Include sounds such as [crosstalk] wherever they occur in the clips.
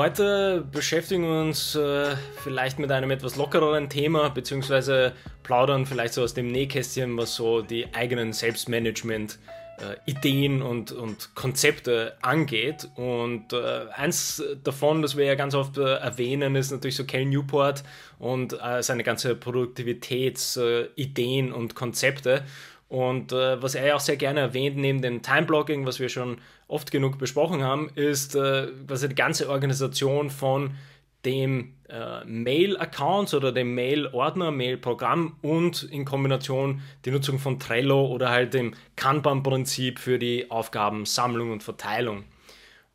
heute beschäftigen wir uns äh, vielleicht mit einem etwas lockereren Thema, beziehungsweise plaudern vielleicht so aus dem Nähkästchen, was so die eigenen Selbstmanagement äh, Ideen und, und Konzepte angeht. Und äh, eins davon, das wir ja ganz oft äh, erwähnen, ist natürlich so Cal Newport und äh, seine ganze Produktivitätsideen und Konzepte. Und äh, was er ja auch sehr gerne erwähnt, neben dem Timeblogging, was wir schon oft genug besprochen haben, ist äh, quasi die ganze Organisation von dem äh, Mail-Accounts oder dem Mail-Ordner, Mail-Programm und in Kombination die Nutzung von Trello oder halt dem Kanban-Prinzip für die Aufgabensammlung und Verteilung.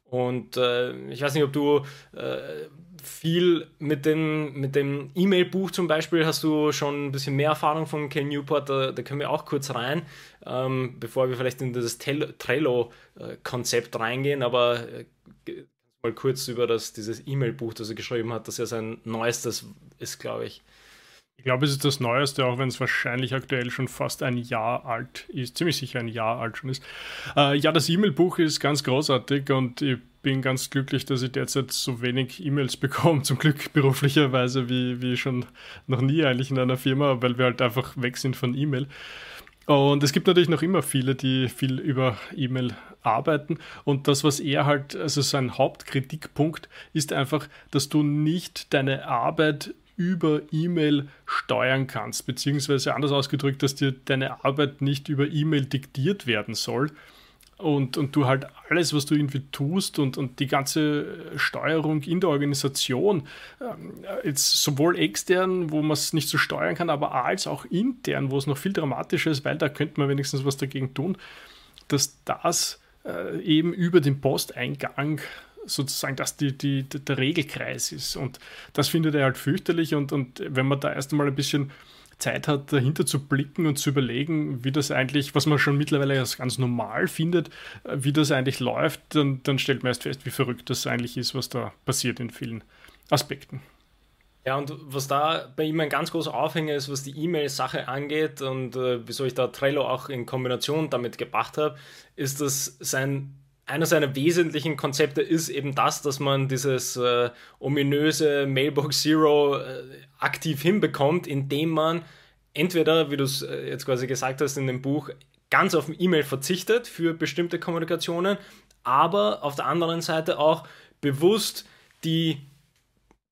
Und äh, ich weiß nicht, ob du äh, viel mit dem, mit dem E-Mail-Buch zum Beispiel. Hast du schon ein bisschen mehr Erfahrung von Ken Newport, da, da können wir auch kurz rein, ähm, bevor wir vielleicht in das Trello-Konzept reingehen, aber äh, mal kurz über das, dieses E-Mail-Buch, das er geschrieben hat, das ja sein neuestes ist, glaube ich. Ich glaube, es ist das Neueste, auch wenn es wahrscheinlich aktuell schon fast ein Jahr alt ist, ziemlich sicher ein Jahr alt schon ist. Äh, ja, das E-Mail-Buch ist ganz großartig und ich bin ganz glücklich, dass ich derzeit so wenig E-Mails [laughs] bekomme, zum Glück beruflicherweise, wie, wie schon noch nie eigentlich in einer Firma, weil wir halt einfach weg sind von E-Mail. Und es gibt natürlich noch immer viele, die viel über E-Mail arbeiten. Und das, was er halt, also sein Hauptkritikpunkt ist einfach, dass du nicht deine Arbeit über E-Mail steuern kannst, beziehungsweise anders ausgedrückt, dass dir deine Arbeit nicht über E-Mail diktiert werden soll, und, und du halt alles, was du irgendwie tust und, und die ganze Steuerung in der Organisation, äh, jetzt sowohl extern, wo man es nicht so steuern kann, aber als auch intern, wo es noch viel dramatischer ist, weil da könnte man wenigstens was dagegen tun, dass das äh, eben über den Posteingang sozusagen dass die, die, der Regelkreis ist. Und das findet er halt fürchterlich. Und, und wenn man da erst einmal ein bisschen Zeit hat, dahinter zu blicken und zu überlegen, wie das eigentlich, was man schon mittlerweile als ganz normal findet, äh, wie das eigentlich läuft, dann, dann stellt man erst fest, wie verrückt das eigentlich ist, was da passiert in vielen Aspekten. Ja, und was da bei ihm ein ganz großer Aufhänger ist, was die E-Mail-Sache angeht und äh, wieso ich da Trello auch in Kombination damit gebracht habe, ist, dass sein einer seiner wesentlichen Konzepte ist eben das, dass man dieses äh, ominöse Mailbox Zero äh, aktiv hinbekommt, indem man entweder, wie du es äh, jetzt quasi gesagt hast in dem Buch, ganz auf E-Mail verzichtet für bestimmte Kommunikationen, aber auf der anderen Seite auch bewusst die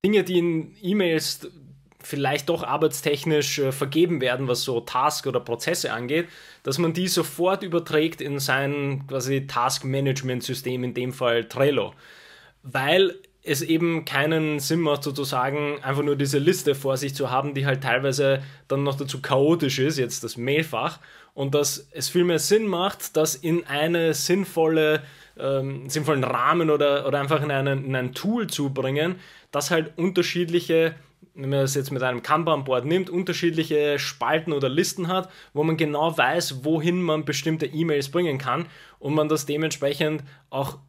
Dinge, die in E-Mails vielleicht doch arbeitstechnisch äh, vergeben werden, was so Task oder Prozesse angeht, dass man die sofort überträgt in sein quasi Task-Management-System, in dem Fall Trello. Weil es eben keinen Sinn macht, sozusagen einfach nur diese Liste vor sich zu haben, die halt teilweise dann noch dazu chaotisch ist, jetzt das Mailfach, und dass es viel mehr Sinn macht, das in eine sinnvolle, ähm, sinnvollen Rahmen oder, oder einfach in, einen, in ein Tool zu bringen, das halt unterschiedliche wenn man das jetzt mit einem Kanban-Board nimmt, unterschiedliche Spalten oder Listen hat, wo man genau weiß, wohin man bestimmte E-Mails bringen kann und man das dementsprechend auch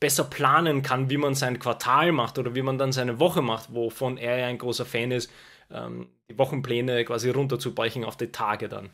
besser planen kann, wie man sein Quartal macht oder wie man dann seine Woche macht, wovon er ja ein großer Fan ist, ähm, die Wochenpläne quasi runterzubrechen auf die Tage dann.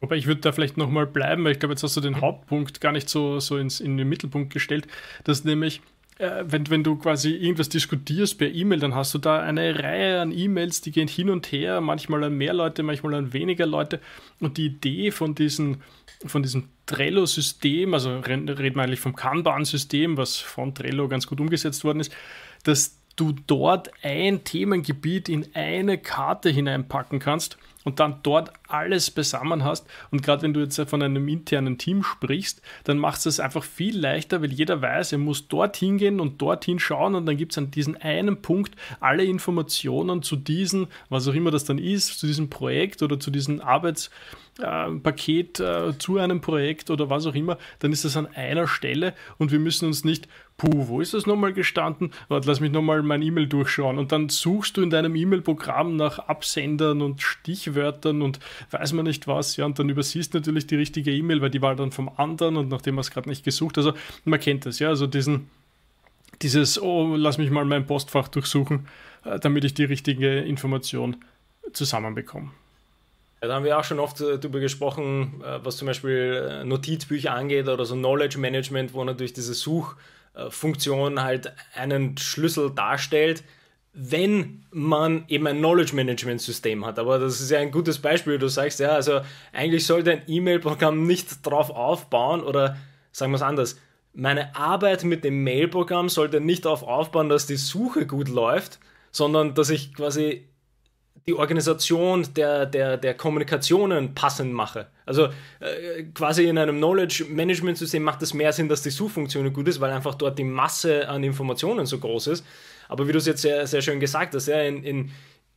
Wobei ich würde da vielleicht nochmal bleiben, weil ich glaube, jetzt hast du den Hauptpunkt gar nicht so, so ins, in den Mittelpunkt gestellt, dass nämlich wenn, wenn du quasi irgendwas diskutierst per E-Mail, dann hast du da eine Reihe an E-Mails, die gehen hin und her, manchmal an mehr Leute, manchmal an weniger Leute. Und die Idee von, diesen, von diesem Trello-System, also reden wir eigentlich vom Kanban-System, was von Trello ganz gut umgesetzt worden ist, dass du dort ein Themengebiet in eine Karte hineinpacken kannst und dann dort alles beisammen hast. Und gerade wenn du jetzt von einem internen Team sprichst, dann macht es einfach viel leichter, weil jeder weiß, er muss dorthin gehen und dorthin schauen und dann gibt es an diesem einen Punkt alle Informationen zu diesem, was auch immer das dann ist, zu diesem Projekt oder zu diesem Arbeitspaket, äh, äh, zu einem Projekt oder was auch immer, dann ist das an einer Stelle und wir müssen uns nicht puh, wo ist das nochmal gestanden? Warte, lass mich nochmal mein E-Mail durchschauen. Und dann suchst du in deinem E-Mail-Programm nach Absendern und Stichwörtern und weiß man nicht was, ja, und dann übersiehst natürlich die richtige E-Mail, weil die war dann vom anderen und nachdem man es gerade nicht gesucht, also man kennt das, ja, also diesen, dieses, oh, lass mich mal mein Postfach durchsuchen, äh, damit ich die richtige Information zusammenbekomme. Da haben wir auch schon oft äh, darüber gesprochen, äh, was zum Beispiel Notizbücher angeht oder so Knowledge Management, wo natürlich diese Suchfunktion halt einen Schlüssel darstellt, wenn man eben ein Knowledge Management System hat. Aber das ist ja ein gutes Beispiel. Du sagst ja, also eigentlich sollte ein E-Mail-Programm nicht [laughs] darauf aufbauen oder sagen wir es anders. Meine Arbeit mit dem Mail-Programm sollte nicht darauf aufbauen, dass die Suche gut läuft, sondern dass ich quasi die Organisation der, der, der Kommunikationen passend mache. Also äh, quasi in einem Knowledge Management System macht es mehr Sinn, dass die Suchfunktion gut ist, weil einfach dort die Masse an Informationen so groß ist. Aber wie du es jetzt sehr, sehr schön gesagt hast, ja, in, in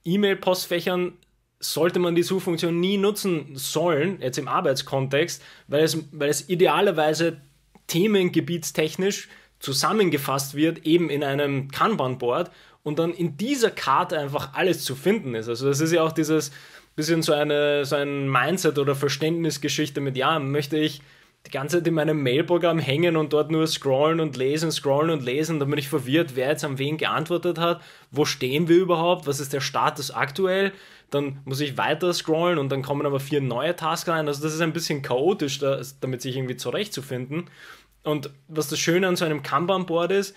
E-Mail-Postfächern sollte man die Suchfunktion nie nutzen sollen, jetzt im Arbeitskontext, weil es, weil es idealerweise themengebietstechnisch zusammengefasst wird, eben in einem Kanban-Board und dann in dieser Karte einfach alles zu finden ist. Also das ist ja auch dieses bisschen so eine so ein Mindset oder Verständnisgeschichte mit, ja, möchte ich die ganze Zeit in meinem Mailprogramm hängen und dort nur scrollen und lesen, scrollen und lesen, bin ich verwirrt, wer jetzt an wen geantwortet hat, wo stehen wir überhaupt, was ist der Status aktuell, dann muss ich weiter scrollen und dann kommen aber vier neue Tasks rein, also das ist ein bisschen chaotisch, damit sich irgendwie zurechtzufinden. Und was das Schöne an so einem Kanban-Board ist,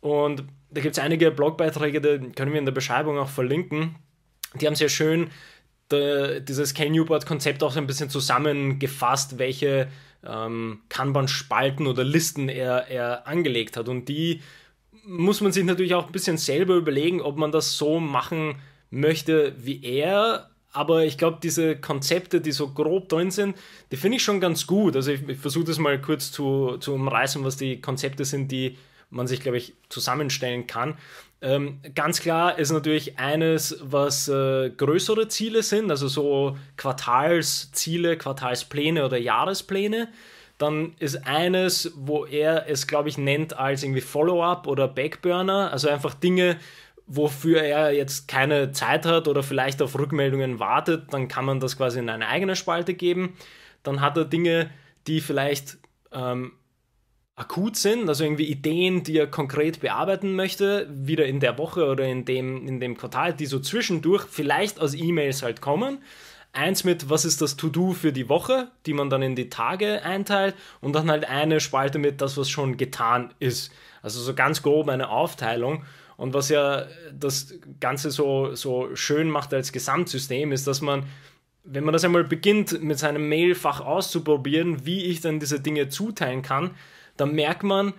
und da gibt es einige Blogbeiträge, die können wir in der Beschreibung auch verlinken. Die haben sehr schön de, dieses K-Newport-Konzept auch so ein bisschen zusammengefasst, welche ähm, Kanban-Spalten oder Listen er, er angelegt hat. Und die muss man sich natürlich auch ein bisschen selber überlegen, ob man das so machen möchte wie er. Aber ich glaube, diese Konzepte, die so grob drin sind, die finde ich schon ganz gut. Also ich, ich versuche das mal kurz zu, zu umreißen, was die Konzepte sind, die man sich, glaube ich, zusammenstellen kann. Ähm, ganz klar ist natürlich eines, was äh, größere Ziele sind, also so Quartalsziele, Quartalspläne oder Jahrespläne. Dann ist eines, wo er es, glaube ich, nennt als irgendwie Follow-up oder Backburner, also einfach Dinge, wofür er jetzt keine Zeit hat oder vielleicht auf Rückmeldungen wartet, dann kann man das quasi in eine eigene Spalte geben. Dann hat er Dinge, die vielleicht ähm, akut sind, also irgendwie Ideen, die er konkret bearbeiten möchte, wieder in der Woche oder in dem, in dem Quartal, die so zwischendurch vielleicht aus E-Mails halt kommen. Eins mit, was ist das To-Do für die Woche, die man dann in die Tage einteilt und dann halt eine Spalte mit das, was schon getan ist. Also so ganz grob eine Aufteilung. Und was ja das Ganze so, so schön macht als Gesamtsystem, ist, dass man, wenn man das einmal beginnt, mit seinem Mailfach auszuprobieren, wie ich dann diese Dinge zuteilen kann, da merkt man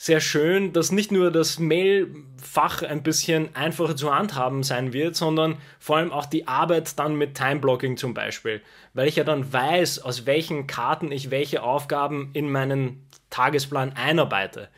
sehr schön, dass nicht nur das Mailfach ein bisschen einfacher zu handhaben sein wird, sondern vor allem auch die Arbeit dann mit Timeblocking zum Beispiel, weil ich ja dann weiß, aus welchen Karten ich welche Aufgaben in meinen Tagesplan einarbeite.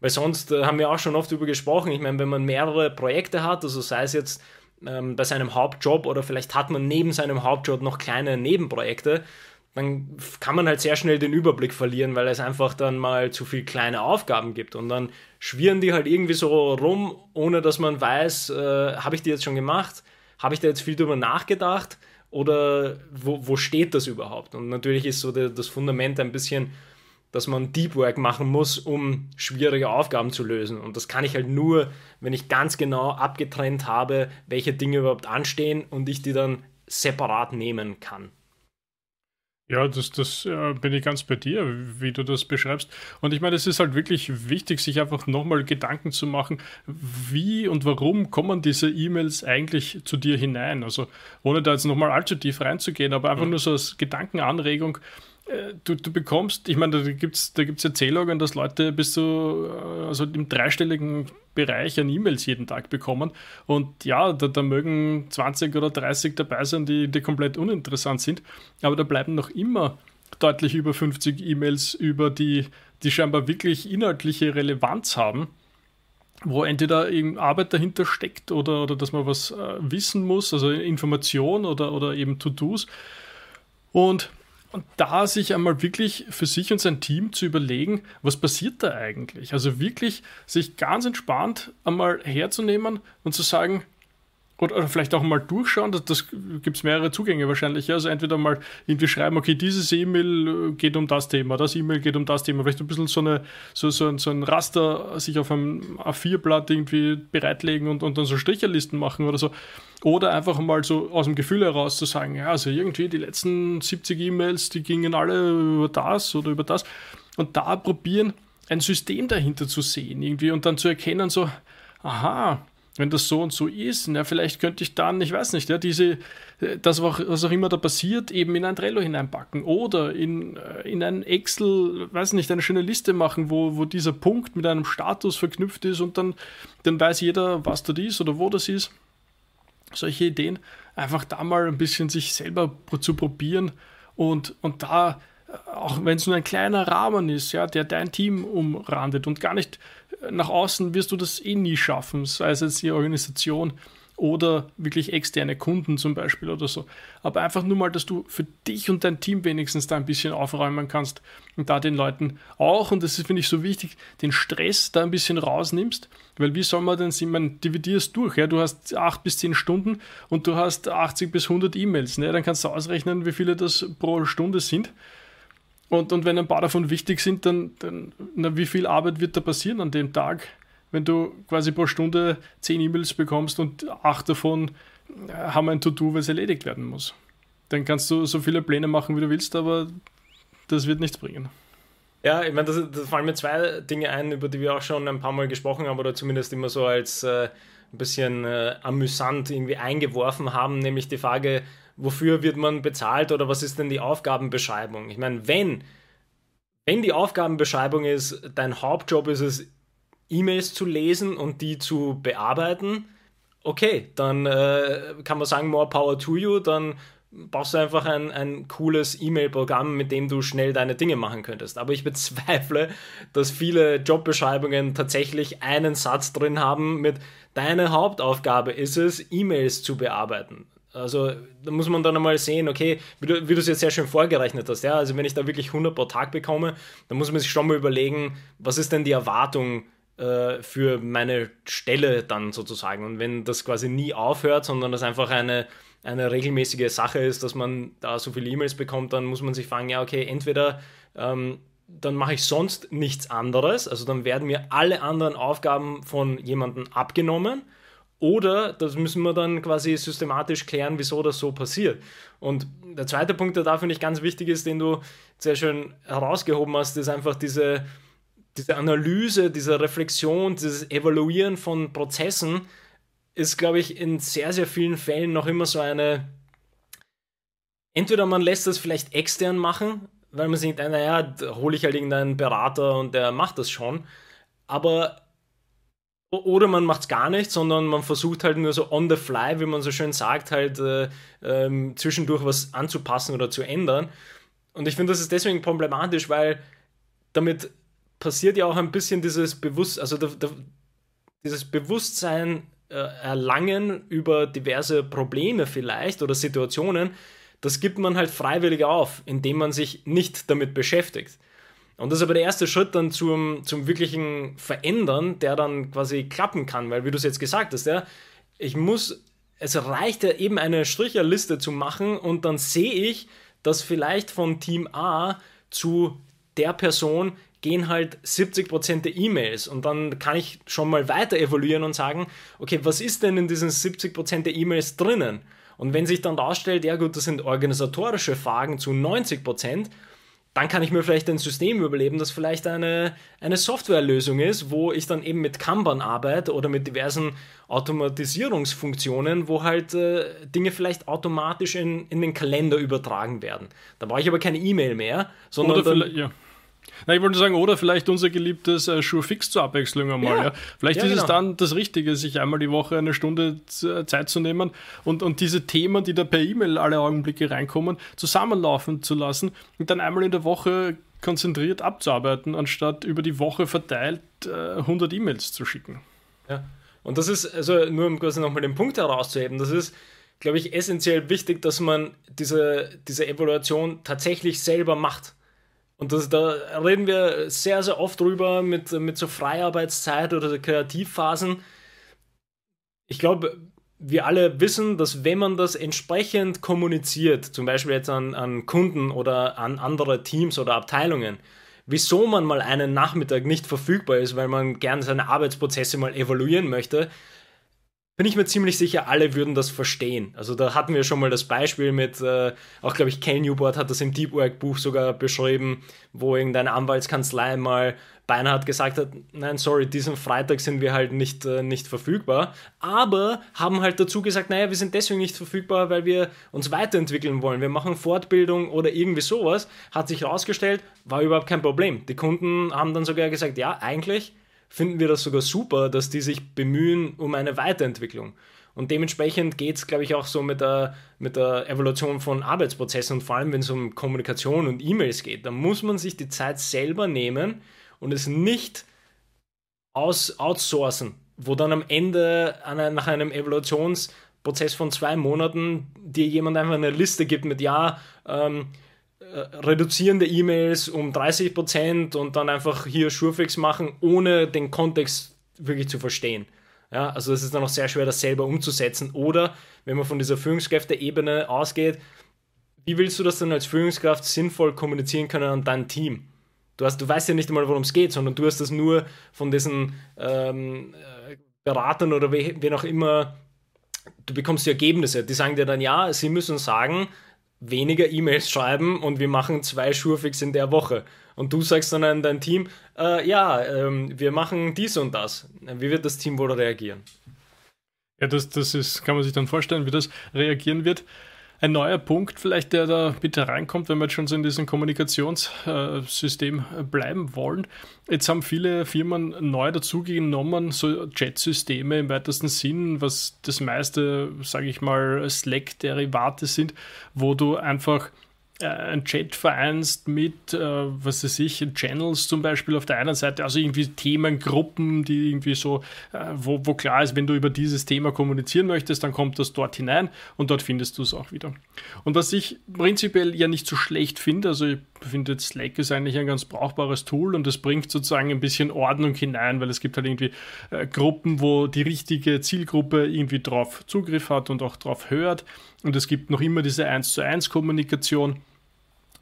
Weil sonst äh, haben wir auch schon oft darüber gesprochen, ich meine, wenn man mehrere Projekte hat, also sei es jetzt ähm, bei seinem Hauptjob oder vielleicht hat man neben seinem Hauptjob noch kleine Nebenprojekte, dann kann man halt sehr schnell den Überblick verlieren, weil es einfach dann mal zu viele kleine Aufgaben gibt und dann schwirren die halt irgendwie so rum, ohne dass man weiß, äh, habe ich die jetzt schon gemacht, habe ich da jetzt viel drüber nachgedacht oder wo, wo steht das überhaupt? Und natürlich ist so der, das Fundament ein bisschen, dass man Deep Work machen muss, um schwierige Aufgaben zu lösen. Und das kann ich halt nur, wenn ich ganz genau abgetrennt habe, welche Dinge überhaupt anstehen und ich die dann separat nehmen kann. Ja, das, das äh, bin ich ganz bei dir, wie du das beschreibst. Und ich meine, es ist halt wirklich wichtig, sich einfach nochmal Gedanken zu machen, wie und warum kommen diese E-Mails eigentlich zu dir hinein? Also ohne da jetzt nochmal allzu tief reinzugehen, aber einfach mhm. nur so als Gedankenanregung, du, du bekommst, ich meine, da gibt es da gibt's Erzählungen, dass Leute bis zu äh, also im dreistelligen Bereich an E-Mails jeden Tag bekommen. Und ja, da, da, mögen 20 oder 30 dabei sein, die, die komplett uninteressant sind. Aber da bleiben noch immer deutlich über 50 E-Mails über, die, die scheinbar wirklich inhaltliche Relevanz haben wo entweder Arbeit dahinter steckt oder, oder dass man was äh, wissen muss, also Information oder, oder eben To-Dos. Und und da sich einmal wirklich für sich und sein Team zu überlegen, was passiert da eigentlich? Also wirklich sich ganz entspannt einmal herzunehmen und zu sagen, oder, oder, vielleicht auch mal durchschauen, das, das gibt es mehrere Zugänge wahrscheinlich. Also entweder mal irgendwie schreiben, okay, dieses E-Mail äh, geht um das Thema, das E-Mail geht um das Thema. Vielleicht ein bisschen so, eine, so, so, so ein Raster sich auf einem A4-Blatt irgendwie bereitlegen und, und dann so Stricherlisten machen oder so. Oder einfach mal so aus dem Gefühl heraus zu sagen, ja, also irgendwie die letzten 70 E-Mails, die gingen alle über das oder über das. Und da probieren, ein System dahinter zu sehen irgendwie und dann zu erkennen, so, aha, wenn das so und so ist, na, vielleicht könnte ich dann, ich weiß nicht, ja, diese, das, was auch immer da passiert, eben in ein Trello hineinpacken oder in, äh, in ein Excel, weiß nicht, eine schöne Liste machen, wo, wo dieser Punkt mit einem Status verknüpft ist und dann, dann weiß jeder, was das ist oder wo das ist. Solche Ideen, einfach da mal ein bisschen sich selber zu probieren und, und da auch wenn es nur ein kleiner Rahmen ist, ja, der dein Team umrandet und gar nicht äh, nach außen wirst du das eh nie schaffen, sei es jetzt die Organisation oder wirklich externe Kunden zum Beispiel oder so. Aber einfach nur mal, dass du für dich und dein Team wenigstens da ein bisschen aufräumen kannst und da den Leuten auch, und das finde ich so wichtig, den Stress da ein bisschen rausnimmst, weil wie soll man denn sehen, man dividierst durch, ja, du hast acht bis zehn Stunden und du hast 80 bis 100 E-Mails, ne, dann kannst du ausrechnen, wie viele das pro Stunde sind und, und wenn ein paar davon wichtig sind, dann, dann na, wie viel Arbeit wird da passieren an dem Tag, wenn du quasi pro Stunde zehn E-Mails bekommst und acht davon äh, haben ein To-Do, was erledigt werden muss. Dann kannst du so viele Pläne machen, wie du willst, aber das wird nichts bringen. Ja, ich meine, das fallen mir zwei Dinge ein, über die wir auch schon ein paar Mal gesprochen haben oder zumindest immer so als äh, ein bisschen äh, amüsant irgendwie eingeworfen haben, nämlich die Frage, wofür wird man bezahlt oder was ist denn die Aufgabenbeschreibung? Ich meine, wenn, wenn die Aufgabenbeschreibung ist, dein Hauptjob ist es, E-Mails zu lesen und die zu bearbeiten, okay, dann äh, kann man sagen, more power to you, dann brauchst du einfach ein, ein cooles E-Mail-Programm, mit dem du schnell deine Dinge machen könntest. Aber ich [laughs] bezweifle, dass viele Jobbeschreibungen tatsächlich einen Satz drin haben mit deine Hauptaufgabe ist es, E-Mails zu bearbeiten. Also da muss man dann einmal sehen, okay, wie du, wie du es jetzt sehr schön vorgerechnet hast, ja, also wenn ich da wirklich 100 pro Tag bekomme, dann muss man sich schon mal überlegen, was ist denn die Erwartung äh, für meine Stelle dann sozusagen. Und wenn das quasi nie aufhört, sondern das einfach eine, eine regelmäßige Sache ist, dass man da so viele E-Mails bekommt, dann muss man sich fragen, ja, okay, entweder ähm, dann mache ich sonst nichts anderes, also dann werden mir alle anderen Aufgaben von jemandem abgenommen oder das müssen wir dann quasi systematisch klären, wieso das so passiert. Und der zweite Punkt, der da finde ich ganz wichtig ist, den du sehr schön herausgehoben hast, ist einfach diese, diese Analyse, diese Reflexion, dieses Evaluieren von Prozessen ist, glaube ich, in sehr, sehr vielen Fällen noch immer so eine. Entweder man lässt das vielleicht extern machen, weil man sich denkt, naja, hole ich halt irgendeinen Berater und der macht das schon. Aber oder man macht es gar nicht, sondern man versucht halt nur so on the fly, wie man so schön sagt, halt äh, ähm, zwischendurch was anzupassen oder zu ändern. Und ich finde, das ist deswegen problematisch, weil damit passiert ja auch ein bisschen dieses Bewusst, also da, da, dieses Bewusstsein äh, erlangen über diverse Probleme vielleicht oder Situationen, das gibt man halt freiwillig auf, indem man sich nicht damit beschäftigt. Und das ist aber der erste Schritt dann zum, zum wirklichen Verändern, der dann quasi klappen kann, weil wie du es jetzt gesagt hast, ja, ich muss, es reicht ja eben eine Stricherliste zu machen und dann sehe ich, dass vielleicht von Team A zu der Person gehen halt 70% der E-Mails und dann kann ich schon mal weiter evaluieren und sagen, okay, was ist denn in diesen 70% der E-Mails drinnen? Und wenn sich dann darstellt, ja gut, das sind organisatorische Fragen zu 90%, dann kann ich mir vielleicht ein System überleben, das vielleicht eine, eine Softwarelösung ist, wo ich dann eben mit Kanban arbeite oder mit diversen Automatisierungsfunktionen, wo halt äh, Dinge vielleicht automatisch in, in den Kalender übertragen werden. Da brauche ich aber keine E-Mail mehr, sondern. Dann, ja. Na, ich wollte sagen, oder vielleicht unser geliebtes äh, Fix zur Abwechslung einmal. Ja. ja. Vielleicht ja, ist genau. es dann das Richtige, sich einmal die Woche eine Stunde äh, Zeit zu nehmen und, und diese Themen, die da per E-Mail alle Augenblicke reinkommen, zusammenlaufen zu lassen und dann einmal in der Woche konzentriert abzuarbeiten, anstatt über die Woche verteilt äh, 100 E-Mails zu schicken. Ja, und das ist, also nur um quasi nochmal den Punkt herauszuheben, das ist, glaube ich, essentiell wichtig, dass man diese, diese Evaluation tatsächlich selber macht. Und das, da reden wir sehr, sehr oft drüber mit, mit so Freiarbeitszeit oder Kreativphasen. Ich glaube, wir alle wissen, dass wenn man das entsprechend kommuniziert, zum Beispiel jetzt an, an Kunden oder an andere Teams oder Abteilungen, wieso man mal einen Nachmittag nicht verfügbar ist, weil man gerne seine Arbeitsprozesse mal evaluieren möchte, bin ich mir ziemlich sicher, alle würden das verstehen. Also da hatten wir schon mal das Beispiel mit, äh, auch glaube ich, Ken Newport hat das im Deep Work Buch sogar beschrieben, wo irgendeine Anwaltskanzlei mal beinahe gesagt hat, nein, sorry, diesen Freitag sind wir halt nicht, äh, nicht verfügbar, aber haben halt dazu gesagt, naja, wir sind deswegen nicht verfügbar, weil wir uns weiterentwickeln wollen. Wir machen Fortbildung oder irgendwie sowas. Hat sich herausgestellt, war überhaupt kein Problem. Die Kunden haben dann sogar gesagt, ja, eigentlich finden wir das sogar super, dass die sich bemühen um eine Weiterentwicklung. Und dementsprechend geht es, glaube ich, auch so mit der, mit der Evaluation von Arbeitsprozessen und vor allem, wenn es um Kommunikation und E-Mails geht. Da muss man sich die Zeit selber nehmen und es nicht aus outsourcen, wo dann am Ende nach einem Evaluationsprozess von zwei Monaten dir jemand einfach eine Liste gibt mit, ja, ähm, äh, reduzierende E-Mails um 30 Prozent und dann einfach hier Surefix machen, ohne den Kontext wirklich zu verstehen. Ja, also es ist dann auch sehr schwer, das selber umzusetzen. Oder wenn man von dieser Führungskräfte-Ebene ausgeht, wie willst du das dann als Führungskraft sinnvoll kommunizieren können an dein Team? Du, hast, du weißt ja nicht einmal, worum es geht, sondern du hast das nur von diesen ähm, äh, Beratern oder wen auch immer, du bekommst die Ergebnisse. Die sagen dir dann, ja, sie müssen sagen, weniger E-Mails schreiben und wir machen zwei Surefix in der Woche. Und du sagst dann an dein Team, äh, ja, ähm, wir machen dies und das. Wie wird das Team wohl reagieren? Ja, das, das ist, kann man sich dann vorstellen, wie das reagieren wird ein neuer Punkt vielleicht, der da bitte reinkommt, wenn wir jetzt schon so in diesem Kommunikationssystem bleiben wollen. Jetzt haben viele Firmen neu dazugenommen, so Chat-Systeme im weitesten Sinn, was das meiste, sage ich mal, Slack-Derivate sind, wo du einfach äh, ein Chat vereinst mit, äh, was weiß ich, Channels zum Beispiel auf der einen Seite, also irgendwie Themengruppen, die irgendwie so, äh, wo, wo klar ist, wenn du über dieses Thema kommunizieren möchtest, dann kommt das dort hinein und dort findest du es auch wieder. Und was ich prinzipiell ja nicht so schlecht finde, also ich finde Slack ist eigentlich ein ganz brauchbares Tool und es bringt sozusagen ein bisschen Ordnung hinein, weil es gibt halt irgendwie äh, Gruppen, wo die richtige Zielgruppe irgendwie drauf Zugriff hat und auch drauf hört und es gibt noch immer diese 1 zu 1 Kommunikation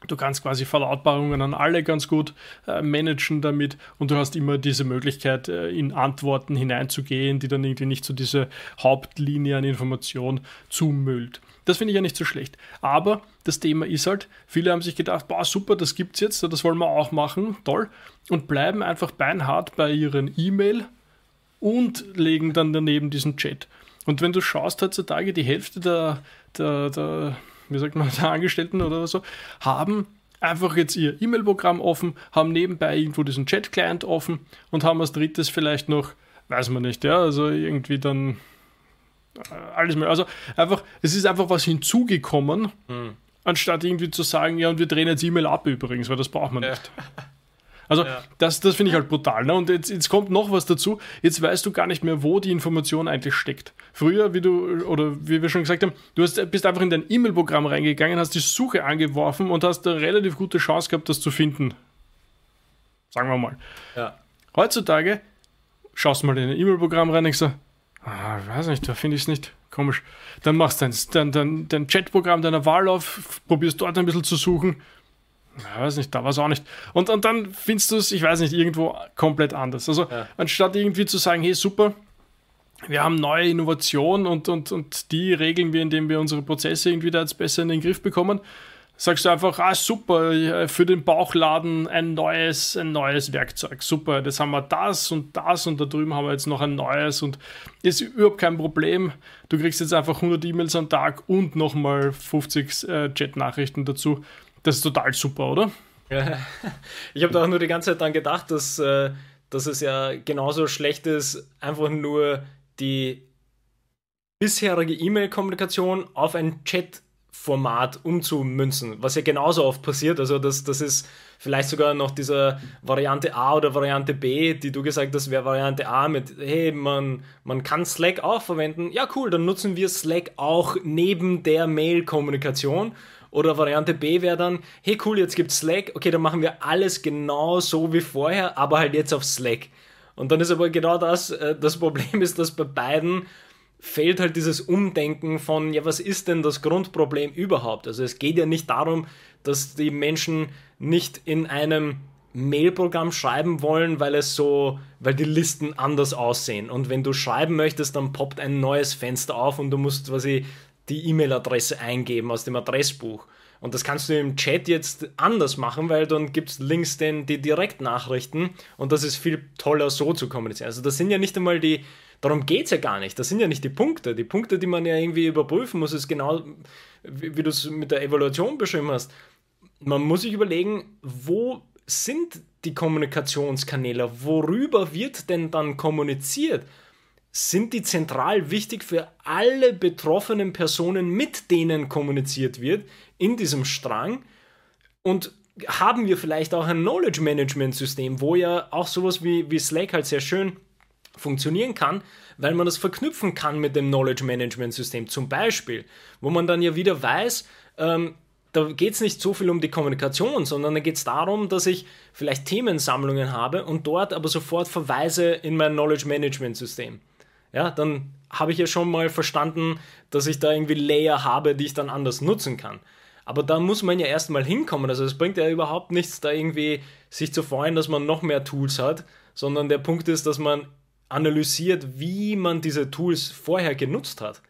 Du kannst quasi Verlautbarungen an alle ganz gut äh, managen damit und du hast immer diese Möglichkeit, äh, in Antworten hineinzugehen, die dann irgendwie nicht so diese Hauptlinie an Information zumüllt. Das finde ich ja nicht so schlecht. Aber das Thema ist halt, viele haben sich gedacht, boah, super, das gibt's jetzt, das wollen wir auch machen, toll, und bleiben einfach beinhart bei ihren E-Mail und legen dann daneben diesen Chat. Und wenn du schaust heutzutage, die Hälfte der, der, der wie sagt man, der [laughs] Angestellten oder so, haben einfach jetzt ihr E-Mail-Programm offen, haben nebenbei irgendwo diesen Chat-Client offen und haben als drittes vielleicht noch, weiß man nicht, ja, also irgendwie dann äh, alles mehr. Also einfach, es ist einfach was hinzugekommen, hm. anstatt irgendwie zu sagen, ja, und wir drehen jetzt E-Mail ab übrigens, weil das braucht man nicht. [laughs] Also ja. das, das finde ich halt brutal. Ne? Und jetzt, jetzt kommt noch was dazu. Jetzt weißt du gar nicht mehr, wo die Information eigentlich steckt. Früher, wie du, oder wie wir schon gesagt haben, du hast, bist einfach in dein E-Mail-Programm reingegangen, hast die Suche angeworfen und hast eine relativ gute Chance gehabt, das zu finden. Sagen wir mal. Ja. Heutzutage schaust du mal in dein E-Mail-Programm rein und so, ah, weiß nicht, da finde ich es nicht. Komisch. Dann machst du dein, dein, dein, dein Chatprogramm deiner Wahl auf, probierst dort ein bisschen zu suchen ich weiß nicht, da war es auch nicht. Und, und dann findest du es, ich weiß nicht, irgendwo komplett anders. Also ja. anstatt irgendwie zu sagen, hey super, wir haben neue Innovationen und, und, und die regeln wir, indem wir unsere Prozesse irgendwie da jetzt besser in den Griff bekommen, sagst du einfach, ah super, für den Bauchladen ein neues, ein neues Werkzeug. Super, das haben wir das und das und da drüben haben wir jetzt noch ein neues und ist überhaupt kein Problem. Du kriegst jetzt einfach 100 E-Mails am Tag und nochmal 50 äh, Chat-Nachrichten dazu. Das ist total super, oder? [laughs] Ich habe da auch nur die ganze Zeit dran gedacht, dass, äh, dass es ja genauso schlecht ist, einfach nur die bisherige E-Mail-Kommunikation auf ein Chat-Format umzumünzen, was ja genauso oft passiert. Also das, das ist vielleicht sogar noch diese Variante A oder Variante B, die du gesagt hast, wäre Variante A mit, hey, man, man kann Slack auch verwenden. Ja, cool, dann nutzen wir Slack auch neben der Mail-Kommunikation oder Variante B wäre dann, hey cool, jetzt gibt's Slack, okay, dann machen wir alles genau so wie vorher, aber halt jetzt auf Slack. Und dann ist aber genau das, äh, das Problem [laughs] ist, dass bei beiden fehlt halt dieses Umdenken von, ja, was ist denn das Grundproblem überhaupt? Also es geht ja nicht darum, dass die Menschen nicht in einem Mailprogramm schreiben wollen, weil es so, weil die Listen anders aussehen. Und wenn du schreiben möchtest, dann poppt ein neues Fenster auf und du musst quasi die E-Mail-Adresse eingeben aus dem Adressbuch. Und das kannst du im Chat jetzt anders machen, weil dann gibt es links den, die Direktnachrichten und das ist viel toller so zu kommunizieren. Also das sind ja nicht einmal die, darum geht es ja gar nicht, das sind ja nicht die Punkte. Die Punkte, die man ja irgendwie überprüfen muss, ist genau, wie, wie du es mit der Evaluation beschrieben hast. Man muss sich überlegen, wo sind die Kommunikationskanäle? Worüber wird denn dann kommuniziert? Sind die zentral wichtig für alle betroffenen Personen, mit denen kommuniziert wird, in diesem Strang? Und haben wir vielleicht auch ein Knowledge Management System, wo ja auch sowas wie, wie Slack halt sehr schön funktionieren kann, weil man das verknüpfen kann mit dem Knowledge Management System. Zum Beispiel, wo man dann ja wieder weiß, ähm, da geht es nicht so viel um die Kommunikation, sondern da geht es darum, dass ich vielleicht Themensammlungen habe und dort aber sofort verweise in mein Knowledge Management System. Ja, dann habe ich ja schon mal verstanden, dass ich da irgendwie Layer habe, die ich dann anders nutzen kann. Aber da muss man ja erstmal hinkommen. Also es bringt ja überhaupt nichts, da irgendwie sich zu freuen, dass man noch mehr Tools hat, sondern der Punkt ist, dass man analysiert, wie man diese Tools vorher genutzt hat.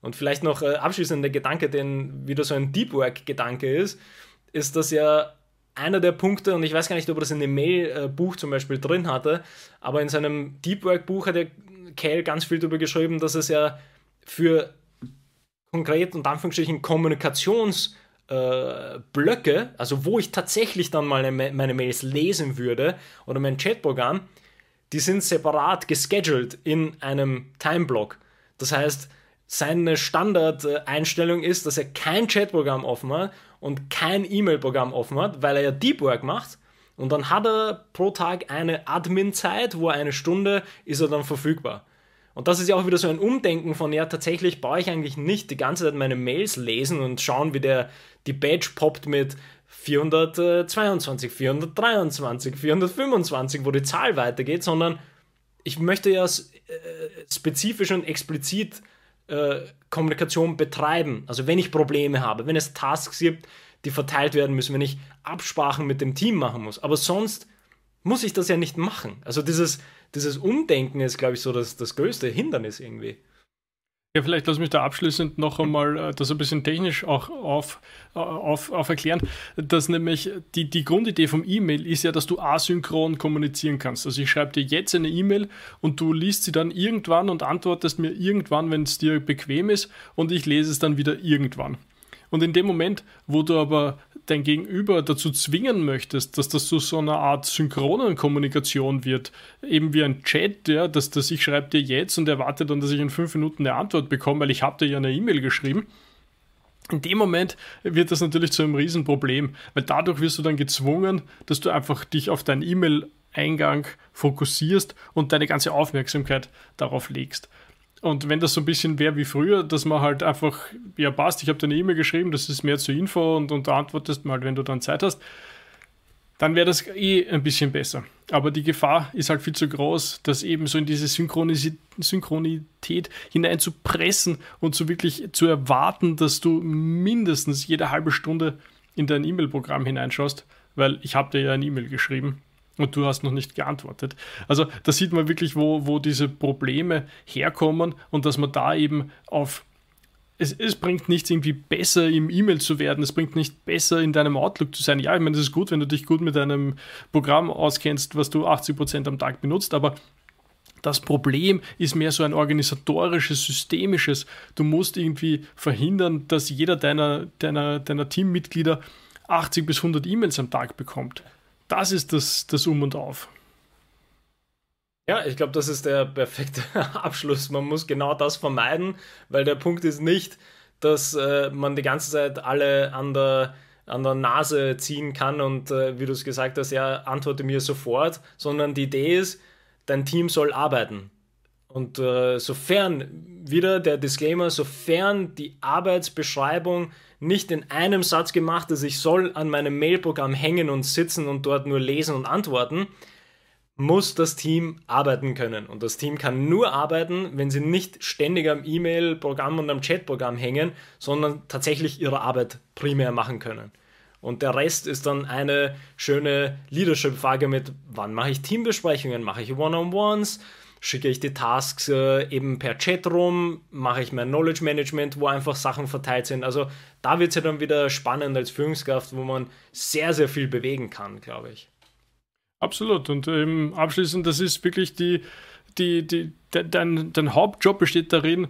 Und vielleicht noch äh, abschließender Gedanke, den wieder so ein Deep Work-Gedanke ist, ist, dass ja einer der Punkte, und ich weiß gar nicht, ob er das in dem Mail-Buch zum Beispiel drin hatte, aber in seinem Deep Work-Buch hat der Cal ganz viel darüber geschrieben, dass es ja für konkret und Anführungsstrichen Kommunikationsblöcke, äh, also wo ich tatsächlich dann mal meine, meine Mails lesen würde oder mein Chatprogramm, die sind separat gescheduled in einem Timeblock. Das heißt, seine Standardeinstellung ist, dass er kein Chatprogramm offen hat und kein E-Mail-Programm offen hat, weil er ja Deep Work macht. Und dann hat er pro Tag eine Admin-Zeit, wo eine Stunde ist er dann verfügbar. Und das ist ja auch wieder so ein Umdenken von, ja, tatsächlich brauche ich eigentlich nicht die ganze Zeit meine Mails lesen und schauen, wie der, die Badge poppt mit 422, 423, 425, wo die Zahl weitergeht, sondern ich möchte ja äh, spezifisch und explizit äh, Kommunikation betreiben. Also wenn ich Probleme habe, wenn es Tasks gibt, die verteilt werden müssen, wenn ich Absprachen mit dem Team machen muss. Aber sonst muss ich das ja nicht machen. Also dieses, dieses Umdenken ist, glaube ich, so das, das größte Hindernis irgendwie. Ja, vielleicht lass mich da abschließend noch einmal äh, das ein bisschen technisch auch auf, äh, auf, auf erklären, dass nämlich die, die Grundidee vom E-Mail ist ja, dass du asynchron kommunizieren kannst. Also ich schreibe dir jetzt eine E-Mail und du liest sie dann irgendwann und antwortest mir irgendwann, wenn es dir bequem ist und ich lese es dann wieder irgendwann. Und in dem Moment, wo du aber dein Gegenüber dazu zwingen möchtest, dass das zu so einer Art synchronen Kommunikation wird, eben wie ein Chat, ja, dass, dass ich schreibe dir jetzt und erwarte dann, dass ich in fünf Minuten eine Antwort bekomme, weil ich habe dir ja eine E-Mail geschrieben. In dem Moment wird das natürlich zu einem Riesenproblem, weil dadurch wirst du dann gezwungen, dass du einfach dich auf deinen E-Mail-Eingang fokussierst und deine ganze Aufmerksamkeit darauf legst. Und wenn das so ein bisschen wäre wie früher, dass man halt einfach, ja passt, ich habe dir eine E-Mail geschrieben, das ist mehr zur Info und, und du antwortest mal, wenn du dann Zeit hast, dann wäre das eh ein bisschen besser. Aber die Gefahr ist halt viel zu groß, das eben so in diese Synchronität hineinzupressen und so wirklich zu erwarten, dass du mindestens jede halbe Stunde in dein E-Mail-Programm hineinschaust, weil ich habe dir ja eine E-Mail geschrieben und du hast noch nicht geantwortet. Also da sieht man wirklich, wo, wo diese Probleme herkommen und dass man da eben auf es, es, bringt nichts irgendwie besser im E-Mail zu werden, es bringt nicht besser in deinem Outlook zu sein. Ja, ich meine, das ist gut, wenn du dich gut mit deinem Programm auskennst, was du 80% am Tag benutzt, aber das Problem ist mehr so ein organisatorisches, systemisches. Du musst irgendwie verhindern, dass jeder deiner, deiner, deiner Teammitglieder 80 bis 100 E-Mails am Tag bekommt das ist das, das Um und Auf. Ja, ich glaube, das ist der perfekte [laughs] Abschluss. Man muss genau das vermeiden, weil der Punkt ist nicht, dass äh, man die ganze Zeit alle an der, an der Nase ziehen kann und äh, wie du es gesagt hast, ja, antworte mir sofort, sondern die Idee ist, dein Team soll arbeiten. Und äh, sofern, wieder der Disclaimer, sofern die Arbeitsbeschreibung nicht in einem Satz gemacht ist, ich soll an meinem Mailprogramm hängen und sitzen und dort nur lesen und antworten, muss das Team arbeiten können. Und das Team kann nur arbeiten, wenn sie nicht ständig am E-Mail-Programm und am Chat-Programm hängen, sondern tatsächlich ihre Arbeit primär machen können. Und der Rest ist dann eine schöne Leadership-Frage mit, wann mache ich Teambesprechungen, mache ich One-on-Ones, schicke ich die Tasks äh, eben per Chat rum, mache ich mein Knowledge Management, wo einfach Sachen verteilt sind. Also da wird es ja dann wieder spannend als Führungskraft, wo man sehr, sehr viel bewegen kann, glaube ich. Absolut. Und ähm, abschließend, das ist wirklich die, die, die, dein, dein Hauptjob besteht darin,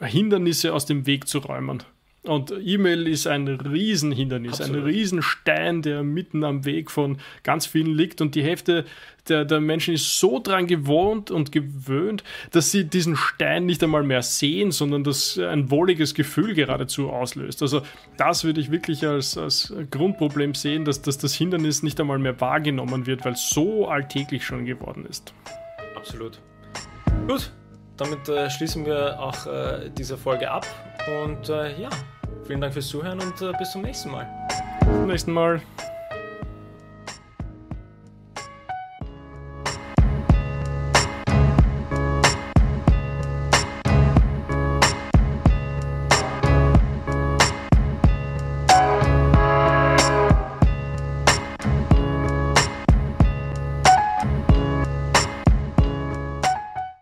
Hindernisse aus dem Weg zu räumen. Und E-Mail ist ein Riesenhindernis, Absolut. ein Riesenstein, der mitten am Weg von ganz vielen liegt. Und die Hälfte der, der Menschen ist so dran gewohnt und gewöhnt, dass sie diesen Stein nicht einmal mehr sehen, sondern das ein wohliges Gefühl geradezu auslöst. Also das würde ich wirklich als, als Grundproblem sehen, dass, dass das Hindernis nicht einmal mehr wahrgenommen wird, weil es so alltäglich schon geworden ist. Absolut. Gut, damit äh, schließen wir auch äh, diese Folge ab. Und äh, ja, vielen Dank fürs Zuhören und äh, bis zum nächsten Mal. Bis zum nächsten Mal.